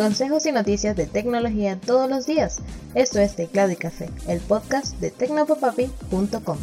Consejos y noticias de tecnología todos los días. Esto es Teclado y Café, el podcast de tecnopopapi.com.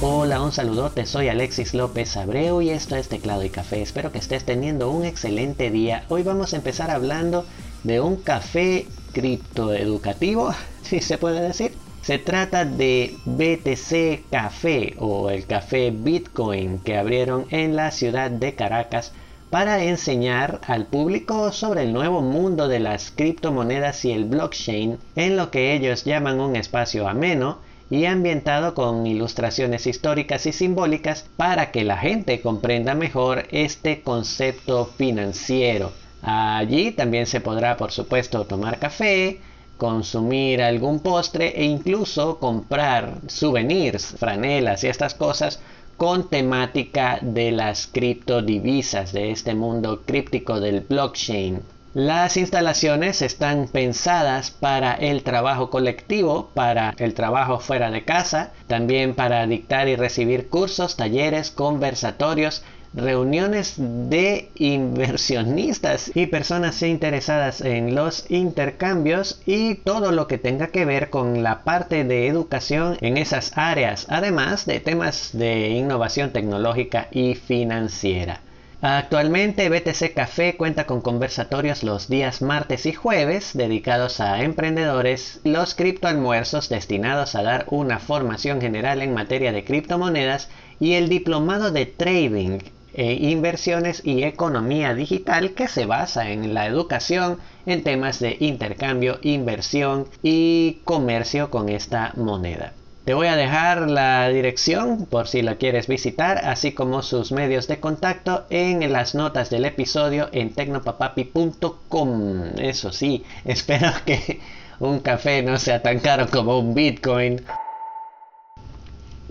Hola, un saludote, soy Alexis López Abreu y esto es Teclado y Café. Espero que estés teniendo un excelente día. Hoy vamos a empezar hablando de un café criptoeducativo, si se puede decir. Se trata de BTC Café o el café Bitcoin que abrieron en la ciudad de Caracas para enseñar al público sobre el nuevo mundo de las criptomonedas y el blockchain en lo que ellos llaman un espacio ameno y ambientado con ilustraciones históricas y simbólicas para que la gente comprenda mejor este concepto financiero. Allí también se podrá, por supuesto, tomar café, consumir algún postre e incluso comprar souvenirs, franelas y estas cosas con temática de las criptodivisas de este mundo críptico del blockchain. Las instalaciones están pensadas para el trabajo colectivo, para el trabajo fuera de casa, también para dictar y recibir cursos, talleres, conversatorios reuniones de inversionistas y personas interesadas en los intercambios y todo lo que tenga que ver con la parte de educación en esas áreas, además de temas de innovación tecnológica y financiera. Actualmente BTC Café cuenta con conversatorios los días martes y jueves dedicados a emprendedores, los criptoalmuerzos destinados a dar una formación general en materia de criptomonedas y el diplomado de trading e inversiones y economía digital que se basa en la educación en temas de intercambio, inversión y comercio con esta moneda. Te voy a dejar la dirección por si la quieres visitar, así como sus medios de contacto en las notas del episodio en tecnopapapi.com. Eso sí, espero que un café no sea tan caro como un Bitcoin.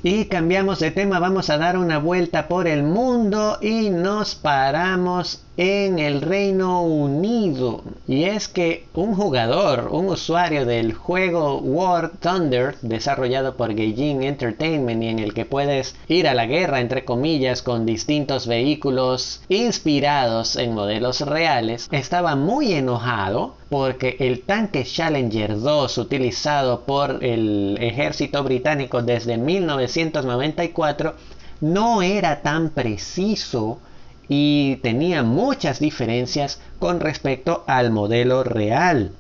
Y cambiamos de tema, vamos a dar una vuelta por el mundo y nos paramos en el Reino Unido. Y es que un jugador, un usuario del juego War Thunder, desarrollado por Gaijin Entertainment y en el que puedes ir a la guerra, entre comillas, con distintos vehículos inspirados en modelos reales, estaba muy enojado porque el tanque Challenger 2 utilizado por el ejército británico desde 1994 no era tan preciso y tenía muchas diferencias con respecto al modelo real.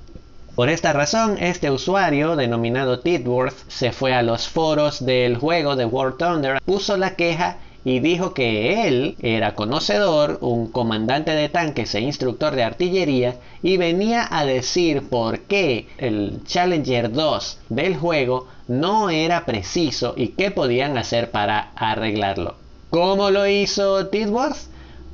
Por esta razón, este usuario, denominado Tidworth, se fue a los foros del juego de War Thunder, puso la queja y dijo que él era conocedor, un comandante de tanques e instructor de artillería y venía a decir por qué el Challenger 2 del juego no era preciso y qué podían hacer para arreglarlo. ¿Cómo lo hizo Tidworth?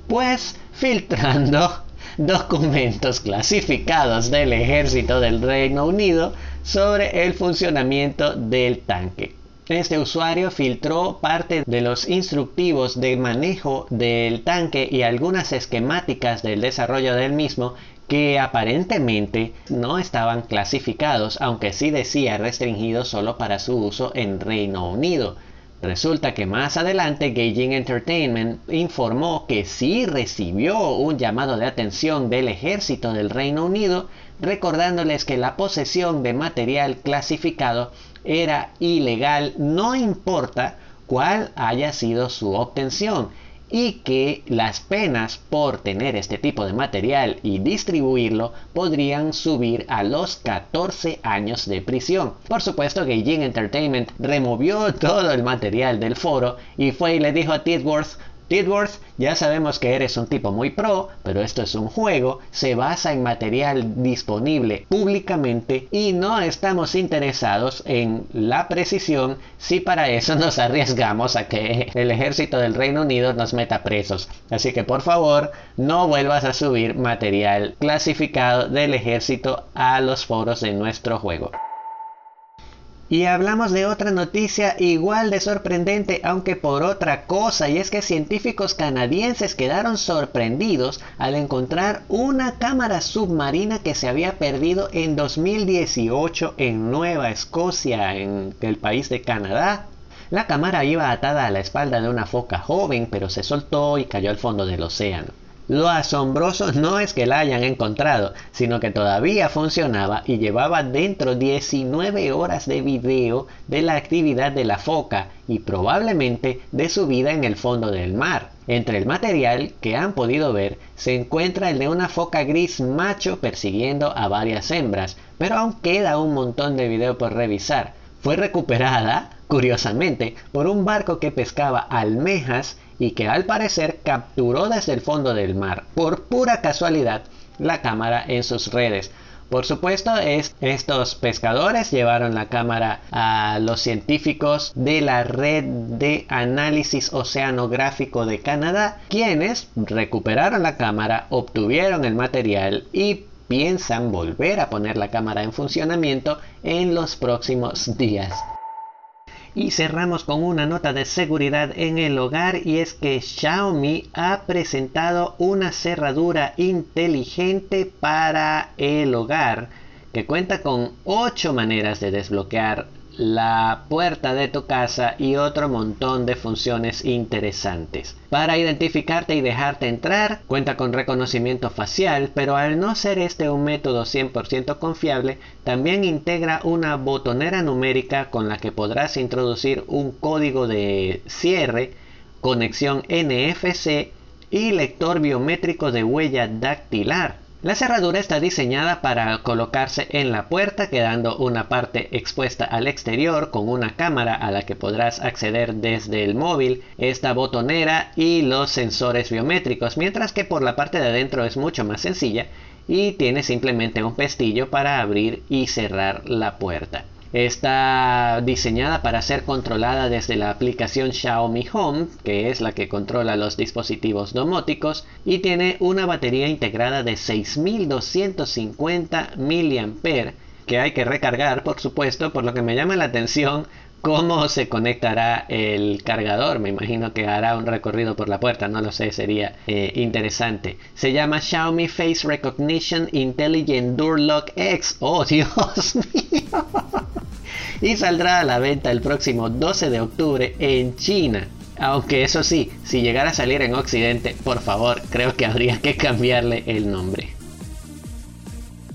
Pues filtrando documentos clasificados del ejército del Reino Unido sobre el funcionamiento del tanque. Este usuario filtró parte de los instructivos de manejo del tanque y algunas esquemáticas del desarrollo del mismo que aparentemente no estaban clasificados, aunque sí decía restringido solo para su uso en Reino Unido. Resulta que más adelante Gaijin Entertainment informó que sí recibió un llamado de atención del ejército del Reino Unido recordándoles que la posesión de material clasificado era ilegal no importa cuál haya sido su obtención y que las penas por tener este tipo de material y distribuirlo podrían subir a los 14 años de prisión. Por supuesto, Gaijin Entertainment removió todo el material del foro y fue y le dijo a Tidworth Tidworth, ya sabemos que eres un tipo muy pro, pero esto es un juego, se basa en material disponible públicamente y no estamos interesados en la precisión si para eso nos arriesgamos a que el ejército del Reino Unido nos meta presos. Así que por favor, no vuelvas a subir material clasificado del ejército a los foros de nuestro juego. Y hablamos de otra noticia igual de sorprendente, aunque por otra cosa, y es que científicos canadienses quedaron sorprendidos al encontrar una cámara submarina que se había perdido en 2018 en Nueva Escocia, en el país de Canadá. La cámara iba atada a la espalda de una foca joven, pero se soltó y cayó al fondo del océano. Lo asombroso no es que la hayan encontrado, sino que todavía funcionaba y llevaba dentro 19 horas de video de la actividad de la foca y probablemente de su vida en el fondo del mar. Entre el material que han podido ver se encuentra el de una foca gris macho persiguiendo a varias hembras, pero aún queda un montón de video por revisar. Fue recuperada, curiosamente, por un barco que pescaba almejas y que al parecer capturó desde el fondo del mar, por pura casualidad, la cámara en sus redes. Por supuesto, estos pescadores llevaron la cámara a los científicos de la Red de Análisis Oceanográfico de Canadá, quienes recuperaron la cámara, obtuvieron el material y piensan volver a poner la cámara en funcionamiento en los próximos días. Y cerramos con una nota de seguridad en el hogar y es que Xiaomi ha presentado una cerradura inteligente para el hogar que cuenta con 8 maneras de desbloquear la puerta de tu casa y otro montón de funciones interesantes. Para identificarte y dejarte entrar, cuenta con reconocimiento facial, pero al no ser este un método 100% confiable, también integra una botonera numérica con la que podrás introducir un código de cierre, conexión NFC y lector biométrico de huella dactilar la cerradura está diseñada para colocarse en la puerta quedando una parte expuesta al exterior con una cámara a la que podrás acceder desde el móvil, esta botonera y los sensores biométricos, mientras que por la parte de adentro es mucho más sencilla y tiene simplemente un pestillo para abrir y cerrar la puerta. Está diseñada para ser controlada desde la aplicación Xiaomi Home, que es la que controla los dispositivos domóticos, y tiene una batería integrada de 6250 mAh que hay que recargar, por supuesto, por lo que me llama la atención cómo se conectará el cargador. Me imagino que hará un recorrido por la puerta, no lo sé, sería eh, interesante. Se llama Xiaomi Face Recognition Intelligent Door Lock X. Oh, Dios mío y saldrá a la venta el próximo 12 de octubre en China. Aunque eso sí, si llegara a salir en Occidente, por favor, creo que habría que cambiarle el nombre.